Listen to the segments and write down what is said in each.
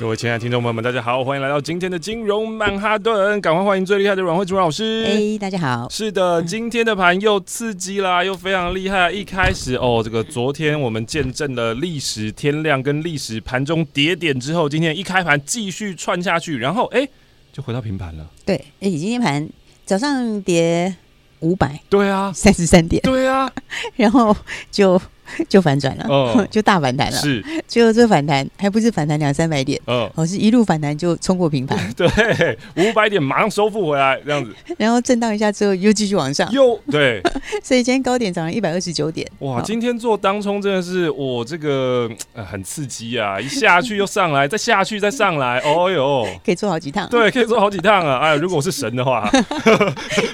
各位亲爱的听众朋友们，大家好，欢迎来到今天的金融曼哈顿，赶快欢迎最厉害的阮慧珠老师。哎、欸，大家好。是的，今天的盘又刺激啦，又非常厉害。一开始哦，这个昨天我们见证了历史天量跟历史盘中跌点之后，今天一开盘继续串下去，然后哎、欸，就回到平盘了。对，哎、欸，今天盘早上跌五百，对啊，三十三点，对啊，然后就。就反转了，哦，就大反弹了。是，最后这反弹还不是反弹两三百点，哦，哦，是一路反弹就冲过平盘，对，五百点马上收复回来这样子，然后震荡一下之后又继续往上，又对，所以今天高点涨了一百二十九点。哇，今天做当冲真的是我这个、呃、很刺激啊，一下去又上来，再下去再上来，哦哟，可以做好几趟，对，可以做好几趟啊。哎，如果我是神的话，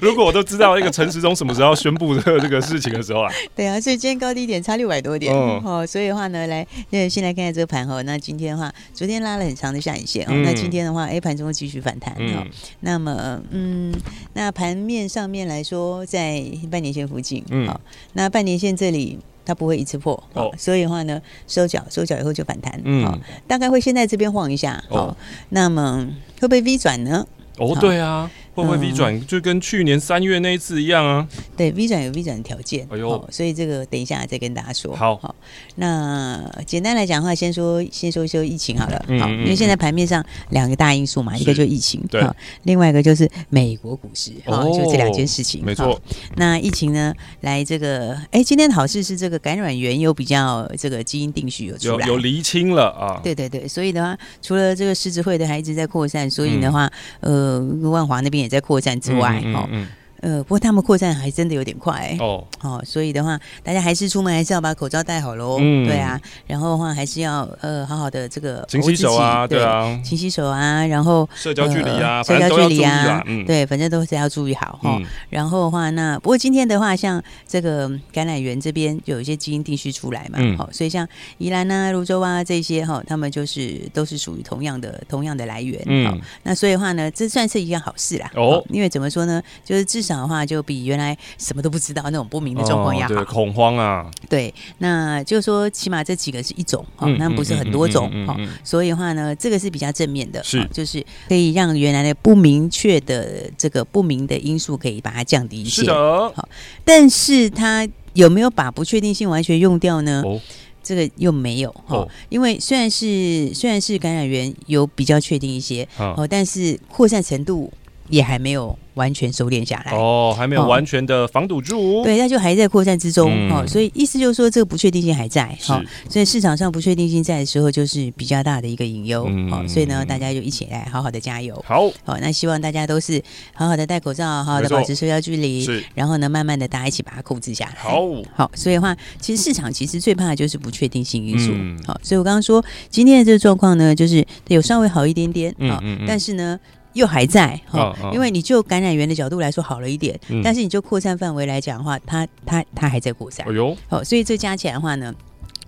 如果我都知道那个陈时中什么时候宣布这个这个事情的时候啊，对啊，所以今天高低点差六百多点。哦，所以的话呢，来，那，先来看看这个盘哈。那今天的话，昨天拉了很长的下影线哦。那今天的话，，A，盘中继续反弹、嗯哦。那么，嗯，那盘面上面来说，在半年线附近，嗯哦，那半年线这里它不会一次破，哦，所以的话呢，收脚收脚以后就反弹，嗯、哦，大概会先在这边晃一下，好、哦哦，那么会不会 V 转呢？哦，对啊。会不会 V 转、嗯、就跟去年三月那一次一样啊？对，V 转有 V 转的条件。哎呦、哦，所以这个等一下再跟大家说。好，好，那简单来讲的话，先说先说一说疫情好了。嗯、好，因为现在盘面上两个大因素嘛，一个就是疫情，对，另外一个就是美国股市，哦，就这两件事情。没错。那疫情呢，来这个，哎，今天的好事是这个感染源又比较这个基因定序有出来，有有厘清了啊。对对对，所以的话，除了这个狮子会的还一直在扩散，所以的话，嗯、呃，万华那边也在扩散之外。嗯嗯，嗯。呃，不过他们扩散还真的有点快、欸、哦，哦，所以的话，大家还是出门还是要把口罩戴好喽，嗯，对啊，然后的话还是要呃好好的这个勤洗手啊，对，对啊，勤洗手啊，然后社交距离啊，呃、社交距离啊，嗯，对，反正都是要注意好哈、嗯。然后的话，那不过今天的话，像这个橄榄园这边有一些基因定序出来嘛，好、嗯，所以像宜兰啊、泸州啊这些哈，他们就是都是属于同样的同样的来源，嗯，那所以的话呢，这算是一件好事啦，哦，因为怎么说呢，就是至少。的话就比原来什么都不知道那种不明的状况要好，对，恐慌啊，对，那就说起码这几个是一种哈，那不是很多种哈，所以的话呢，这个是比较正面的，是。就是可以让原来的不明确的这个不明的因素可以把它降低一些，是的，好，但是它有没有把不确定性完全用掉呢？哦，这个又没有哈，因为虽然是虽然是感染源有比较确定一些哦，但是扩散程度也还没有。完全收敛下来。哦，还没有完全的防堵住，哦、对，那就还在扩散之中、嗯、哦，所以意思就是说这个不确定性还在，好、哦，所以市场上不确定性在的时候，就是比较大的一个隐忧，嗯，好、哦，所以呢，大家就一起来好好的加油，好，好、哦，那希望大家都是好好的戴口罩，好好的保持社交距离，是，然后呢，慢慢的大家一起把它控制下来，好，好，所以的话，其实市场其实最怕的就是不确定性因素，嗯、好，所以我刚刚说今天的这个状况呢，就是有稍微好一点点，啊、嗯哦，但是呢。又还在哈，因为你就感染源的角度来说好了一点，嗯、但是你就扩散范围来讲的话，它它它还在扩散。哎呦，好，所以这加起来的话呢。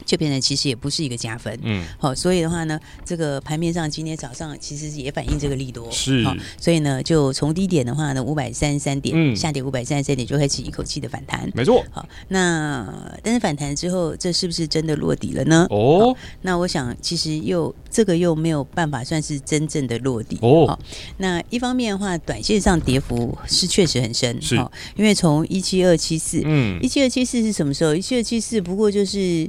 就变成其实也不是一个加分，嗯，好，所以的话呢，这个盘面上今天早上其实也反映这个利多，是，好，所以呢，就从低点的话呢，五百三十三点，嗯，下跌五百三十三点就开始一口气的反弹，没错，好，那但是反弹之后，这是不是真的落底了呢？哦，那我想其实又这个又没有办法算是真正的落底哦。好，那一方面的话，短线上跌幅是确实很深，是，因为从一七二七四，嗯，一七二七四是什么时候？一七二七四不过就是。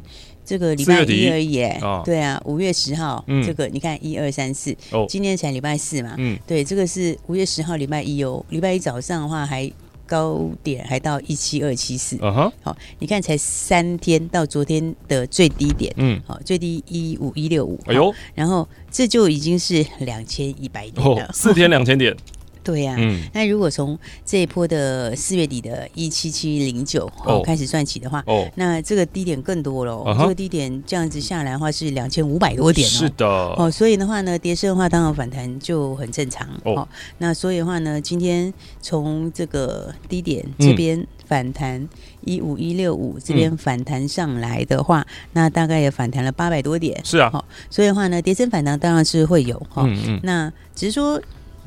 这个礼拜一而已，哦，对啊，五月十号，嗯，这个你看一二三四，哦，今天才礼拜四嘛，嗯，对，这个是五月十号礼拜一哦，礼拜一早上的话还高点还到一七二七四，好，你看才三天到昨天的最低点，嗯，好，最低一五一六五，哎呦，然后这就已经是两千一百点了，四天两千点。对呀、啊，嗯，那如果从这一波的四月底的一七七零九哦开始算起的话，哦，那这个低点更多了，哦，这个低点这样子下来的话是两千五百多点哦，是的，哦，所以的话呢，跌升的话当然反弹就很正常哦，那所以的话呢，今天从这个低点这边反弹一五一六五这边反弹上来的话，嗯、那大概也反弹了八百多点，是啊，所以的话呢，跌升反弹当然是会有哈，嗯嗯，那只是说。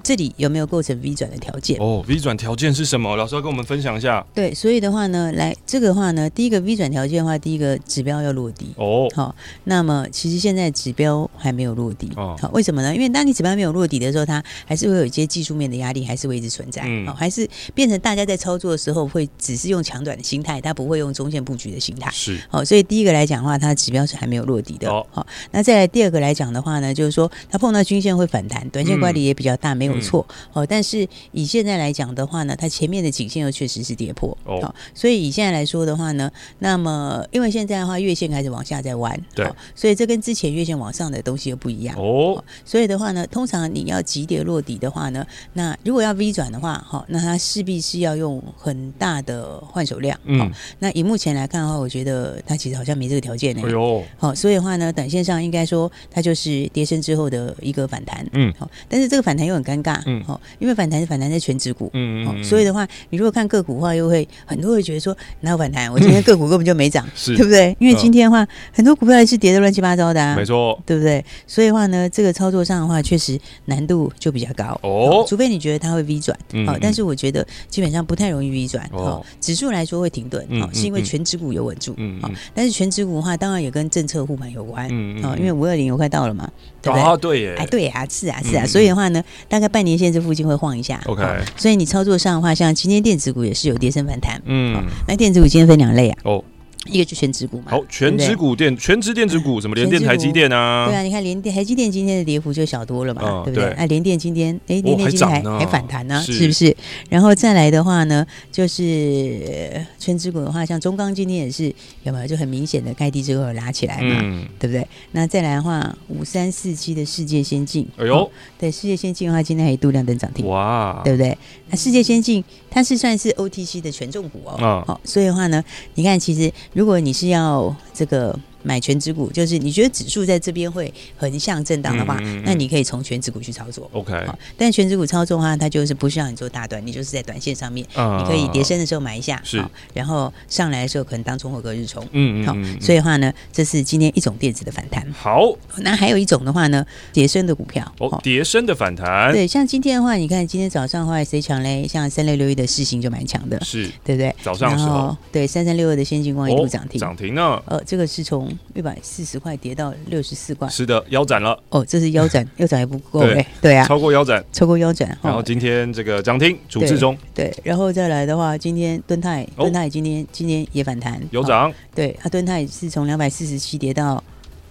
这里有没有构成 V 转的条件？哦，V 转条件是什么？老师要跟我们分享一下。对，所以的话呢，来这个的话呢，第一个 V 转条件的话，第一个指标要落地。哦，好，那么其实现在指标还没有落地。哦，好，为什么呢？因为当你指标没有落地的时候，它还是会有一些技术面的压力，还是会一直存在。嗯，好，还是变成大家在操作的时候会只是用强短的心态，它不会用中线布局的心态。是，好，所以第一个来讲的话，它的指标是还没有落地的。哦，好，那再来第二个来讲的话呢，就是说它碰到均线会反弹，短线乖离也比较大，嗯、没有错。哦。但是以现在来讲的话呢，它前面的颈线又确实是跌破。哦，哦，所以以现在来说的话呢，那么因为现在的话月线开始往下在弯，对、哦，所以这跟之前月线往上的东西又不一样。哦，哦，所以的话呢，通常你要急跌落底的话呢，那如果要 V 转的话，哈、哦，那它势必是要用很大的换手量，嗯、哦，那以目前来看的话，我觉得它其实好像没这个条件呢，哎呦，好、哦，所以的话呢，短线上应该说它就是跌升之后的一个反弹，嗯，好、哦，但是这个反弹又很尴尬，嗯，好、哦。因为反弹是反弹在全指股，嗯，嗯，所以的话，你如果看个股的话，又会很多人会觉得说哪有反弹？我今天个股根本就没涨，是对不对？因为今天的话，嗯、很多股票还是跌的乱七八糟的啊，没错，对不对？所以的话呢，这个操作上的话，确实难度就比较高哦。除非你觉得它会 V 转，嗯，嗯，但是我觉得基本上不太容易 V 转哦。指数来说会停顿，哦，是因为全指股有稳住，嗯，嗯，但是全指股的话，当然也跟政策护盘有关，嗯，嗯，嗯，因为五二零又快到了嘛，对不对？啊，对耶，哎，对啊，是啊，是啊，所以的话呢，大概半年线这附近会晃一下。OK，所以你操作上的话，像今天电子股也是有跌升反弹。嗯，那电子股今天分两类啊。哦。一个就全指股嘛，好，全指股电全职电子股，什么联电、台积电啊？对啊，你看联电、台积电今天的跌幅就小多了嘛，对不对？那联电今天，哎，联电今天还还反弹呢，是不是？然后再来的话呢，就是全指股的话，像中钢今天也是有没有就很明显的开低之后拉起来嘛，对不对？那再来的话，五三四七的世界先进，哎呦，对，世界先进的话，今天还一度亮灯涨停，哇，对不对？那世界先进它是算是 OTC 的权重股哦，好，所以的话呢，你看其实。如果你是要这个。买全指股，就是你觉得指数在这边会横向震荡的话，嗯嗯嗯，那你可以从全指股去操作。OK，但全指股操作的话，它就是不需要你做大短，你就是在短线上面，嗯、你可以跌升的时候买一下，是，然后上来的时候可能当冲或隔日冲。嗯嗯，好，所以的话呢，这是今天一种电子的反弹。好，那还有一种的话呢，跌升的股票。哦，跌升的反弹。对，像今天的话，你看今天早上的话谁强嘞？像三六六一的世芯就蛮强的，是对不对？早上的时候，对，三三六二的先进光一度涨停，涨停呢。呃，这个是从。一百四十块跌到六十四块，是的，腰斩了。哦，这是腰斩，腰斩还不够哎，对啊，超过腰斩，超过腰斩。然后今天这个涨停，主治中，对，然后再来的话，今天敦泰，敦泰今天今天也反弹，有涨，对，它敦泰是从两百四十七跌到，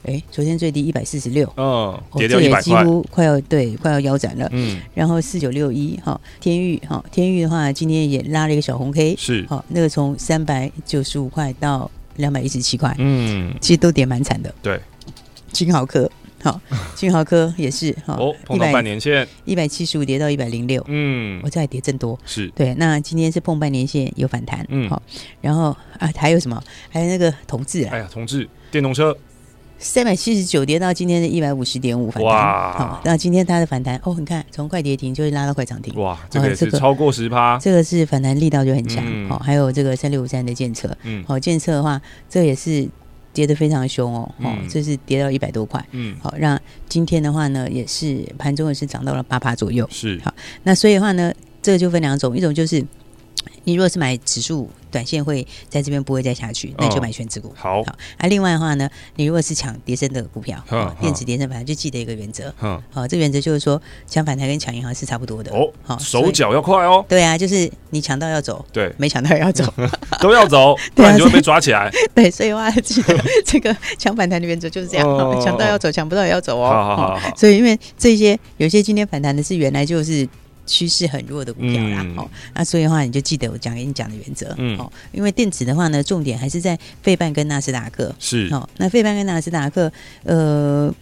哎，昨天最低一百四十六，嗯，跌掉一百块，几乎快要对，快要腰斩了，嗯，然后四九六一哈，天域哈，天域的话今天也拉了一个小红 K，是，好，那个从三百九十五块到。两百一十七块，嗯，其实都跌蛮惨的。对，金豪科，好，金豪科也是哈，哦，碰到半年线，一百七十五跌到一百零六，嗯，我这还跌真多，是对。那今天是碰半年线有反弹，嗯，好，然后啊，还有什么？还有那个同志，哎呀，同志电动车。三百七十九跌到今天的一百五十点五反弹，哇！好，那今天它的反弹哦，你看从快跌停就会拉到快涨停，哇！这个是超过十趴，这个是反弹力道就很强。好，还有这个三六五三的建测，嗯，好，建测的话，这也是跌得非常凶哦，哦，这是跌到一百多块，嗯，好，让今天的话呢，也是盘中也是涨到了八趴左右，是。好，那所以的话呢，这个就分两种，一种就是你如果是买指数。短线会在这边不会再下去，那就买全指股。好，好。啊，另外的话呢，你如果是抢跌升的股票，电子跌升反正，就记得一个原则。嗯，好，这个原则就是说，抢反弹跟抢银行是差不多的。哦，好，手脚要快哦。对啊，就是你抢到要走，对，没抢到也要走，都要走，不然你就会被抓起来。对，所以的话记得这个抢反弹的原则就是这样，抢到要走，抢不到也要走哦。好好好。所以因为这些有些今天反弹的是原来就是。趋势很弱的股票啦。好、嗯，那所以的话，你就记得我讲给你讲的原则。嗯，好，因为电子的话呢，重点还是在费半跟纳斯达克。是，好，那费半跟纳斯达克，呃。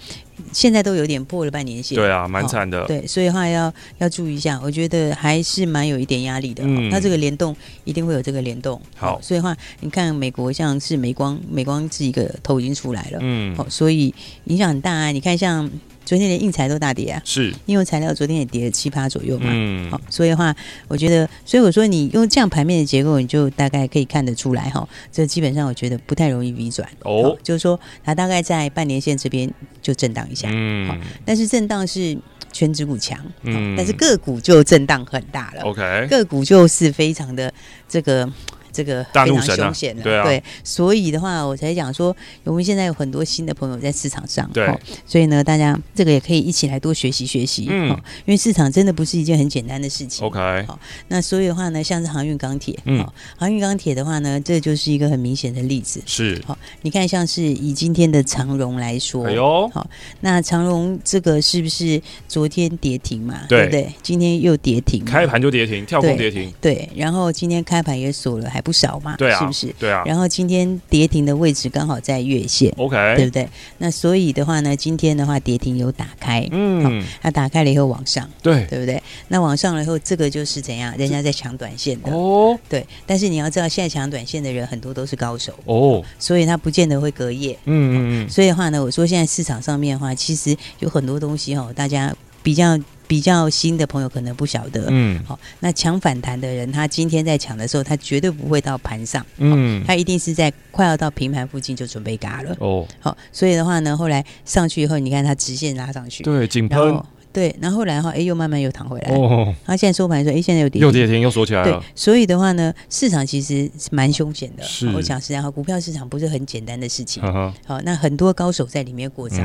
现在都有点破了半年线，对啊，蛮惨的。对，所以的话要要注意一下，我觉得还是蛮有一点压力的。嗯，它这个联动一定会有这个联动。好，所以的话你看美国像是美光，美光是一个头已经出来了，嗯，好，所以影响很大啊。你看像。昨天连硬材都大跌啊，是，应用材料昨天也跌了七八左右嘛，嗯，好，所以的话，我觉得，所以我说你用这样盘面的结构，你就大概可以看得出来哈，这基本上我觉得不太容易 V 转。哦，就是说它大概在半年线这边就震荡一下，嗯，好，但是震荡是全指股强，嗯，但是个股就震荡很大了，OK，个股就是非常的这个。这个非常凶险的，对啊，对，所以的话，我才讲说，我们现在有很多新的朋友在市场上，对，所以呢，大家这个也可以一起来多学习学习，嗯，因为市场真的不是一件很简单的事情，OK，好，那所以的话呢，像是航运钢铁，嗯，航运钢铁的话呢，这就是一个很明显的例子，是，好，你看像是以今天的长荣来说，哎呦，好，那长荣这个是不是昨天跌停嘛？对。不对？今天又跌停，开盘就跌停，跳空跌停，对，然后今天开盘也锁了，还。不少嘛，对啊，是不是？对啊。然后今天跌停的位置刚好在月线，OK，对不对？那所以的话呢，今天的话跌停有打开，嗯，那打开了以后往上，对，对不对？那往上了以后，这个就是怎样？人家在抢短线的哦，对。但是你要知道，现在抢短线的人很多都是高手哦，所以他不见得会隔夜，嗯嗯嗯。所以的话呢，我说现在市场上面的话，其实有很多东西哦，大家比较。比较新的朋友可能不晓得，嗯，好，那抢反弹的人，他今天在抢的时候，他绝对不会到盘上，嗯，他一定是在快要到平盘附近就准备嘎了，哦，好，所以的话呢，后来上去以后，你看它直线拉上去，对，井喷，对，然后后来的话，哎，又慢慢又弹回来，哦，他现在收盘说，哎，现在又跌，又跌停，又锁起来了，对，所以的话呢，市场其实蛮凶险的，是，我讲实在话，股票市场不是很简单的事情，好，那很多高手在里面过招，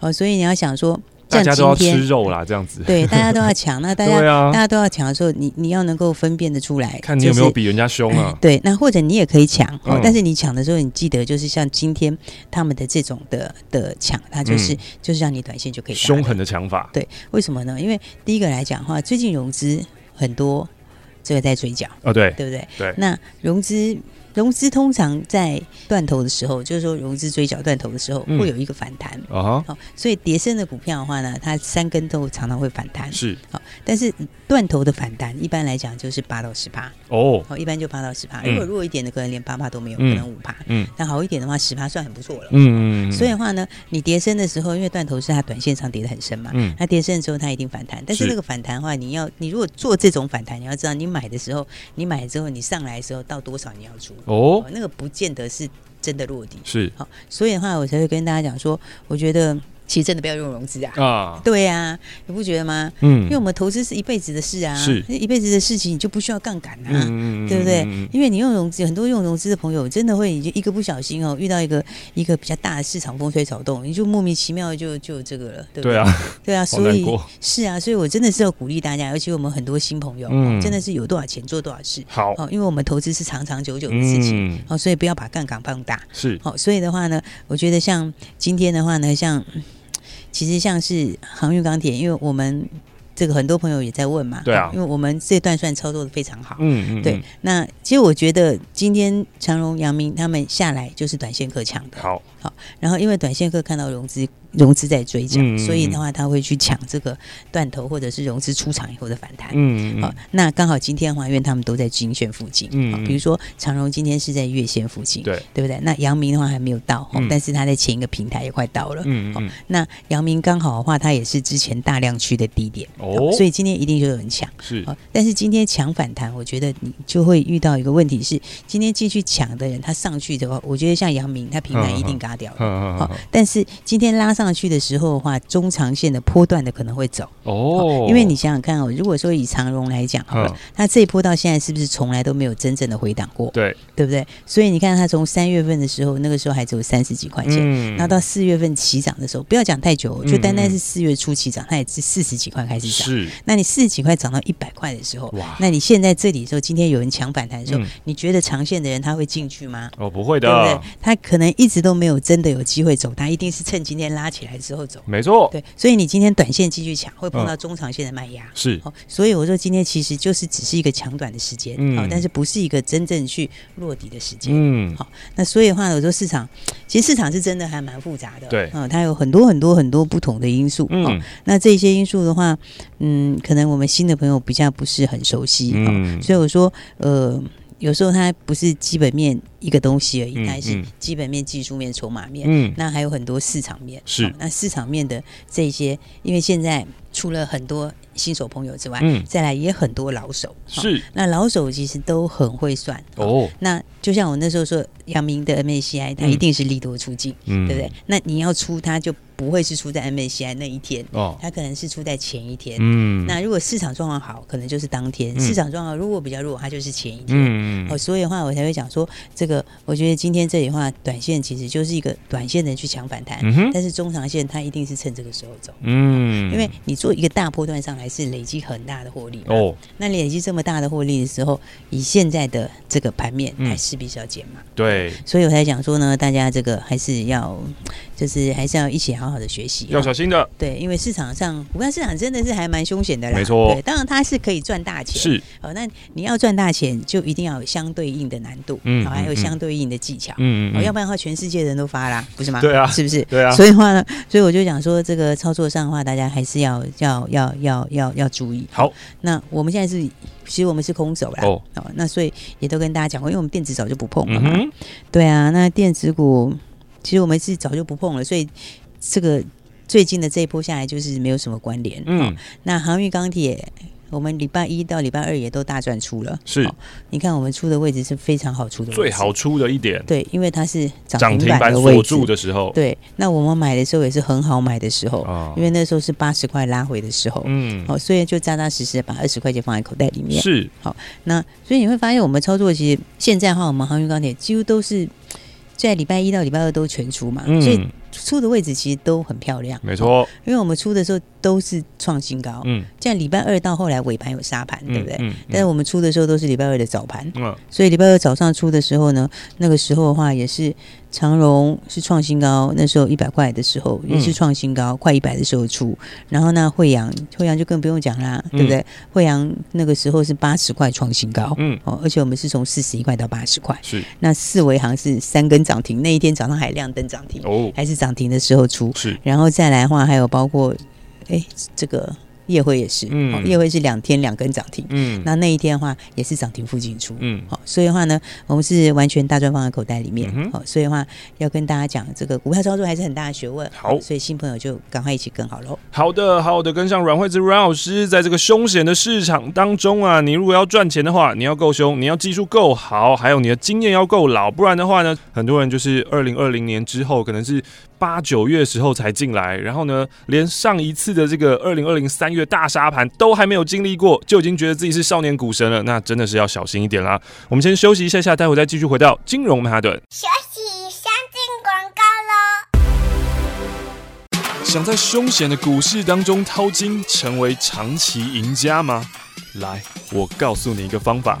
好，所以你要想说。大家都要吃肉啦，这样子。对，大家都要 抢。那大家，大家都要抢的时候，你你要能够分辨得出来，看你有没有比人家凶啊。对，那或者你也可以抢哦，但是你抢的时候，你记得就是像今天他们的这种的的抢，它就是就是让你短线就可以凶狠的抢法。对，为什么呢？因为第一个来讲的话，最近融资很多，这个在追缴。哦，对，对不对？对。那融资。融资通常在断头的时候，就是说融资追缴断头的时候，会有一个反弹。啊好，所以跌升的股票的话呢，它三根都常常会反弹。是，好，但是断头的反弹一般来讲就是八到十趴。哦，好，一般就八到十趴。如果弱一点的，可能连八趴都没有，可能五趴。嗯，但好一点的话，十趴算很不错了。嗯嗯。所以的话呢，你跌升的时候，因为断头是它短线上跌得很深嘛，嗯，那跌升的时候它一定反弹。但是那个反弹的话，你要你如果做这种反弹，你要知道你买的时候，你买了之后你上来的时候到多少你要出。哦，那个不见得是真的落地，是好，所以的话，我才会跟大家讲说，我觉得。其实真的不要用融资啊！啊，对呀，你不觉得吗？嗯，因为我们投资是一辈子的事啊，是一辈子的事情，你就不需要杠杆啊，对不对？因为你用融资，很多用融资的朋友真的会，就一个不小心哦，遇到一个一个比较大的市场风吹草动，你就莫名其妙就就这个了，对不对？对啊，所以是啊，所以我真的是要鼓励大家，尤其我们很多新朋友，真的是有多少钱做多少事，好，因为我们投资是长长久久的事情，好，所以不要把杠杆放大，是好，所以的话呢，我觉得像今天的话呢，像。其实像是航运钢铁，因为我们这个很多朋友也在问嘛，对啊，因为我们这段算操作的非常好，嗯嗯，对。那其实我觉得今天长荣、阳明他们下来就是短线客抢的，好，好。然后因为短线客看到融资。融资在追涨，嗯、所以的话，他会去抢这个断头或者是融资出场以后的反弹。嗯，好，那刚好今天的话，因为他们都在均线附近。嗯，比如说长荣今天是在月线附近，对，对不对？那阳明的话还没有到，嗯、但是他在前一个平台也快到了。嗯，嗯，那阳明刚好的话，它也是之前大量区的低点。哦，所以今天一定就有人抢。是，但是今天抢反弹，我觉得你就会遇到一个问题是，今天继续抢的人，他上去的话，我觉得像阳明，他平台一定嘎掉了。嗯，好，但是今天拉上。上去的时候的话，中长线的波段的可能会走哦，因为你想想看哦，如果说以长荣来讲，好了，它这一波到现在是不是从来都没有真正的回档过？对，对不对？所以你看它从三月份的时候，那个时候还只有三十几块钱，然后到四月份起涨的时候，不要讲太久，就单单是四月初起涨，它也是四十几块开始涨。是，那你四十几块涨到一百块的时候，哇，那你现在这里的时候，今天有人抢反弹的时候，你觉得长线的人他会进去吗？哦，不会的，对不对？他可能一直都没有真的有机会走，他一定是趁今天拉。起来之后走。没错，对，所以你今天短线继续抢，会碰到中长线的卖压。是，所以我说今天其实就是只是一个抢短的时间，好，但是不是一个真正去落底的时间。嗯，好，那所以的话，我说市场其实市场是真的还蛮复杂的。对，嗯，它有很多很多很多不同的因素。嗯，那这些因素的话，嗯，可能我们新的朋友比较不是很熟悉。嗯，所以我说，呃。有时候它不是基本面一个东西而已，它还是基本面、技术面、筹码面，嗯，那还有很多市场面。是，那市场面的这些，因为现在除了很多新手朋友之外，嗯，再来也很多老手。是，那老手其实都很会算。哦，那就像我那时候说，阳明的 MACI，它一定是利多出尽，嗯，对不对？那你要出它就。不会是出在 MACI 那一天，哦，它可能是出在前一天。嗯，那如果市场状况好，可能就是当天；嗯、市场状况如果比较弱，它就是前一天。嗯哦，所以的话，我才会讲说，这个我觉得今天这里的话，短线其实就是一个短线的去抢反弹，嗯、但是中长线它一定是趁这个时候走。嗯，因为你做一个大波段上来是累积很大的获利。哦，那累积这么大的获利的时候，以现在的这个盘面，还势必是要减嘛。对，所以我才讲说呢，大家这个还是要，就是还是要一起好。好好的学习要小心的，对，因为市场上股票市场真的是还蛮凶险的啦，没错。对，当然它是可以赚大钱，是。哦。那你要赚大钱，就一定要有相对应的难度，嗯，还有相对应的技巧，嗯嗯，要不然的话，全世界人都发啦，不是吗？对啊，是不是？对啊。所以的话呢，所以我就讲说，这个操作上的话，大家还是要要要要要要注意。好，那我们现在是，其实我们是空手啦，哦，那所以也都跟大家讲过，因为我们电子早就不碰了嘛，对啊，那电子股其实我们是早就不碰了，所以这个。最近的这一波下来，就是没有什么关联。嗯、哦，那航运钢铁，我们礼拜一到礼拜二也都大赚出了。是、哦，你看我们出的位置是非常好出的，最好出的一点。对，因为它是涨停板的位置的时候。对，那我们买的时候也是很好买的时候，哦、因为那时候是八十块拉回的时候。嗯，好、哦，所以就扎扎实实的把二十块钱放在口袋里面。是，好、哦，那所以你会发现我们操作其实现在的话，我们航运钢铁几乎都是在礼拜一到礼拜二都全出嘛，嗯、所以。出的位置其实都很漂亮，没错，因为我们出的时候都是创新高，嗯，这样礼拜二到后来尾盘有杀盘，对不对？但是我们出的时候都是礼拜二的早盘，嗯，所以礼拜二早上出的时候呢，那个时候的话也是长荣是创新高，那时候一百块的时候也是创新高，快一百的时候出，然后呢，惠阳，惠阳就更不用讲啦，对不对？惠阳那个时候是八十块创新高，嗯，哦，而且我们是从四十一块到八十块，是。那四维行是三根涨停，那一天早上还亮灯涨停，哦，还是涨。涨停的时候出，是，然后再来的话，还有包括，哎，这个。业辉也是，嗯，业辉是两天两根涨停，嗯，那那一天的话也是涨停附近出，嗯，好，所以的话呢，我们是完全大赚放在口袋里面，好，所以的话要跟大家讲，这个股票操作还是很大的学问，好，所以新朋友就赶快一起跟好喽。好的，好的，跟上阮惠子阮老师，在这个凶险的市场当中啊，你如果要赚钱的话，你要够凶，你要技术够好，还有你的经验要够老，不然的话呢，很多人就是二零二零年之后，可能是八九月的时候才进来，然后呢，连上一次的这个二零二零三月。大沙盘都还没有经历过，就已经觉得自己是少年股神了，那真的是要小心一点啦。我们先休息一下下，待会再继续回到金融曼哈顿。休息，先进广告喽。想在凶险的股市当中淘金，成为长期赢家吗？来，我告诉你一个方法，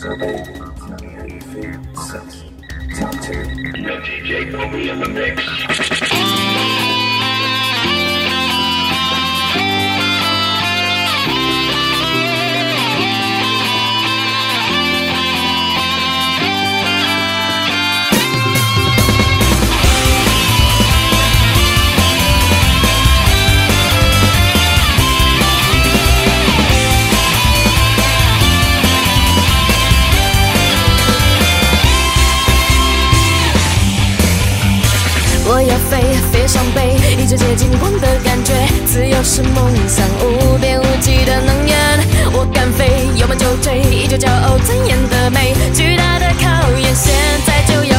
Sunday, Sunday, how do you feel? Sucks. Top two. No DJ, put me in the mix. 伤悲，一直接近光的感觉。自由是梦想，无边无际的能源。我敢飞，有梦就追，依旧骄傲尊严的美。巨大的考验，现在就要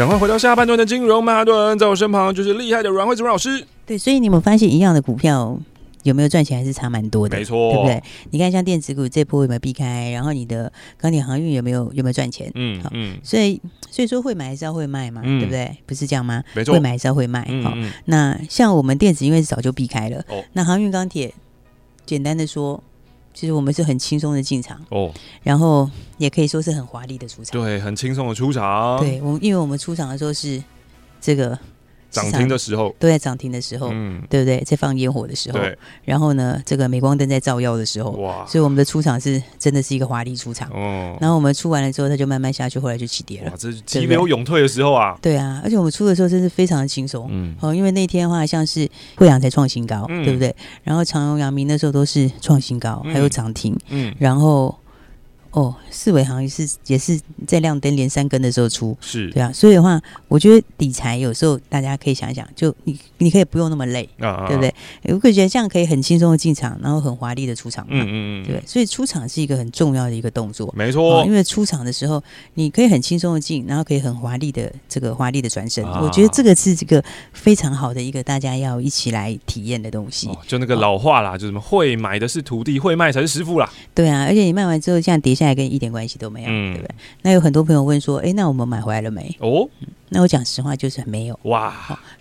赶快回到下半段的金融曼哈顿，在我身旁就是厉害的阮慧子阮老师。对，所以你们发现一样的股票有没有赚钱，还是差蛮多的，没错，对不对？你看像电子股这波有没有避开？然后你的钢铁航运有没有有没有赚钱？嗯，好，嗯，所以所以说会买还是要会卖嘛，嗯、对不对？不是这样吗？没错，会买还是要会卖。好，嗯、那像我们电子因为是早就避开了，哦、那航运钢铁简单的说。其实我们是很轻松的进场哦，然后也可以说是很华丽的出场，对，很轻松的出场。对，我因为我们出场的时候是这个。涨停的时候，都在涨停的时候，嗯，对不对？在放烟火的时候，对。然后呢，这个镁光灯在照耀的时候，哇！所以我们的出场是真的是一个华丽出场哦。然后我们出完了之后，它就慢慢下去，后来就起跌了。哇，这是急流勇退的时候啊！对啊，而且我们出的时候真是非常的轻松，嗯，哦，因为那天的话像是惠阳才创新高，对不对？然后长荣、阳明那时候都是创新高，还有涨停，嗯。然后哦，四维好像是也是在亮灯连三根的时候出，是对啊，所以的话，我觉得理财有时候大家可以想一想，就你你可以不用那么累，啊、对不对？我会觉得这样可以很轻松的进场，然后很华丽的出场，嗯嗯嗯，对，所以出场是一个很重要的一个动作，没错，因为出场的时候你可以很轻松的进，然后可以很华丽的这个华丽的转身，啊、我觉得这个是这个非常好的一个大家要一起来体验的东西。哦、就那个老话啦，哦、就什么会买的是徒弟，会卖才是师傅啦。对啊，而且你卖完之后这样跌下来跟一点关系都没有，嗯、对不对？那有很多朋友问说，哎，那我们买回来了没？哦。嗯那我讲实话就是没有。哇，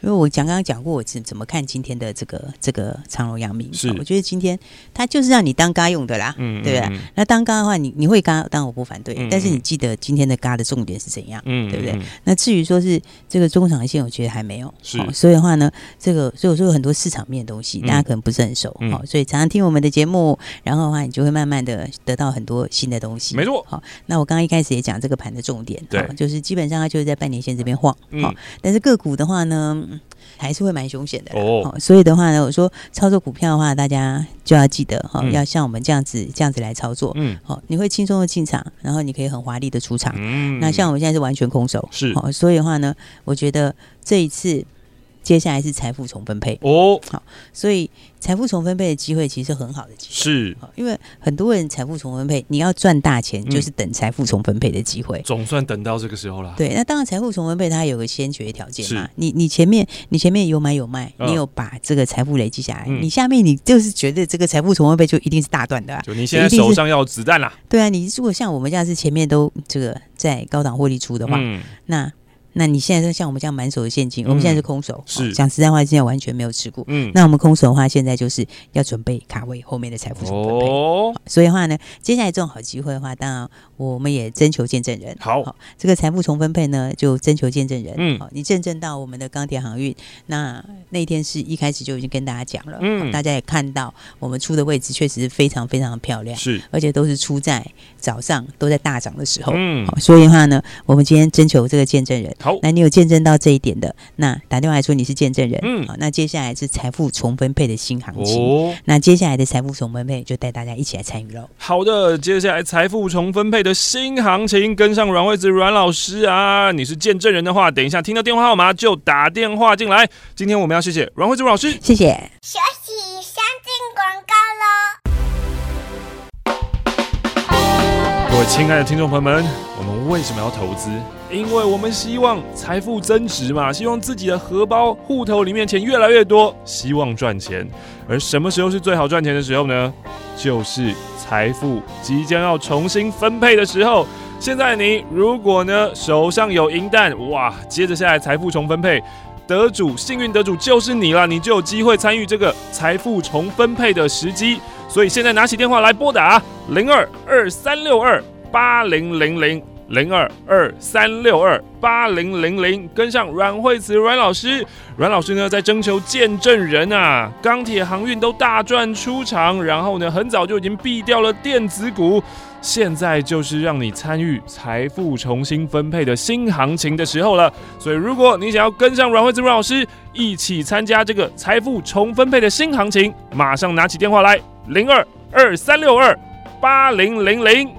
因为我讲刚刚讲过我怎怎么看今天的这个这个长荣阳明，是。我觉得今天它就是让你当嘎用的啦，嗯，对不对？那当嘎的话，你你会嘎，当然我不反对，但是你记得今天的嘎的重点是怎样，嗯，对不对？那至于说是这个中长线，我觉得还没有，是，所以的话呢，这个所以我说有很多市场面的东西，大家可能不是很熟，好，所以常常听我们的节目，然后的话你就会慢慢的得到很多新的东西，没错。好，那我刚刚一开始也讲这个盘的重点，对，就是基本上它就是在半年线这边晃，好。但是个股的话呢，还是会蛮凶险的哦。所以的话呢，我说操作股票的话，大家就要记得哈，要像我们这样子这样子来操作。嗯，好，你会轻松的进场，然后你可以很华丽的出场。嗯，那像我们现在是完全空手，是。好，所以的话呢，我觉得这一次。接下来是财富重分配。哦，好，所以财富重分配的机会其实是很好的机会，是，因为很多人财富重分配，你要赚大钱，就是等财富重分配的机会，总算等到这个时候了。对，那当然财富重分配它有个先决条件嘛，你你前面你前面有买有卖，你有把这个财富累积下来，你下面你就是觉得这个财富重分配就一定是大段的，就你现在手上要子弹啦。对啊，你如果像我们这样是前面都这个在高档获利出的话，那。那你现在说像我们这样满手的现金，我们现在是空手，是讲实在话，现在完全没有持股。嗯，那我们空手的话，现在就是要准备卡位后面的财富重分配。哦，所以的话呢，接下来这种好机会的话，当然我们也征求见证人。好，这个财富重分配呢，就征求见证人。嗯，好，你见证到我们的钢铁航运，那那天是一开始就已经跟大家讲了。嗯，大家也看到我们出的位置确实是非常非常的漂亮。是，而且都是出在早上都在大涨的时候。嗯，好，所以的话呢，我们今天征求这个见证人。好，那你有见证到这一点的，那打电话来说你是见证人，嗯，好，那接下来是财富重分配的新行情，哦，那接下来的财富重分配就带大家一起来参与喽。好的，接下来财富重分配的新行情，跟上阮惠子阮老师啊，你是见证人的话，等一下听到电话号码就打电话进来。今天我们要谢谢阮惠子阮老师，谢谢。休息，先进广告喽。各位亲爱的听众朋友们，我们为什么要投资？因为我们希望财富增值嘛，希望自己的荷包、户头里面钱越来越多，希望赚钱。而什么时候是最好赚钱的时候呢？就是财富即将要重新分配的时候。现在你如果呢手上有银弹，哇，接着下来财富重分配，得主幸运得主就是你了，你就有机会参与这个财富重分配的时机。所以现在拿起电话来拨打零二二三六二八零零零。零二二三六二八零零零，跟上阮惠慈阮老师，阮老师呢在征求见证人啊，钢铁航运都大赚出场，然后呢很早就已经避掉了电子股，现在就是让你参与财富重新分配的新行情的时候了。所以如果你想要跟上阮惠慈阮老师一起参加这个财富重分配的新行情，马上拿起电话来零二二三六二八零零零。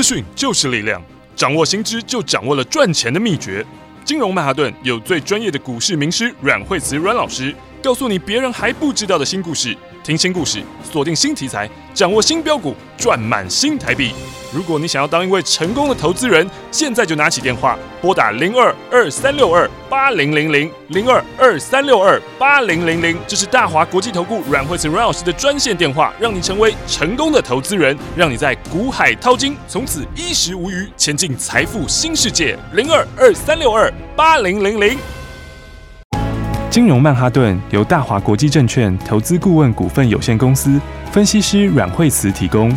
资讯就是力量，掌握新知就掌握了赚钱的秘诀。金融曼哈顿有最专业的股市名师阮惠慈阮老师，告诉你别人还不知道的新故事。听新故事，锁定新题材，掌握新标股，赚满新台币。如果你想要当一位成功的投资人，现在就拿起电话拨打零二二三六二八零零零零二二三六二八零零零，这是大华国际投顾阮慧慈阮老师的专线电话，让你成为成功的投资人，让你在股海淘金，从此衣食无虞，前进财富新世界。零二二三六二八零零零。金融曼哈顿由大华国际证券投资顾问股份有限公司分析师阮慧慈提供。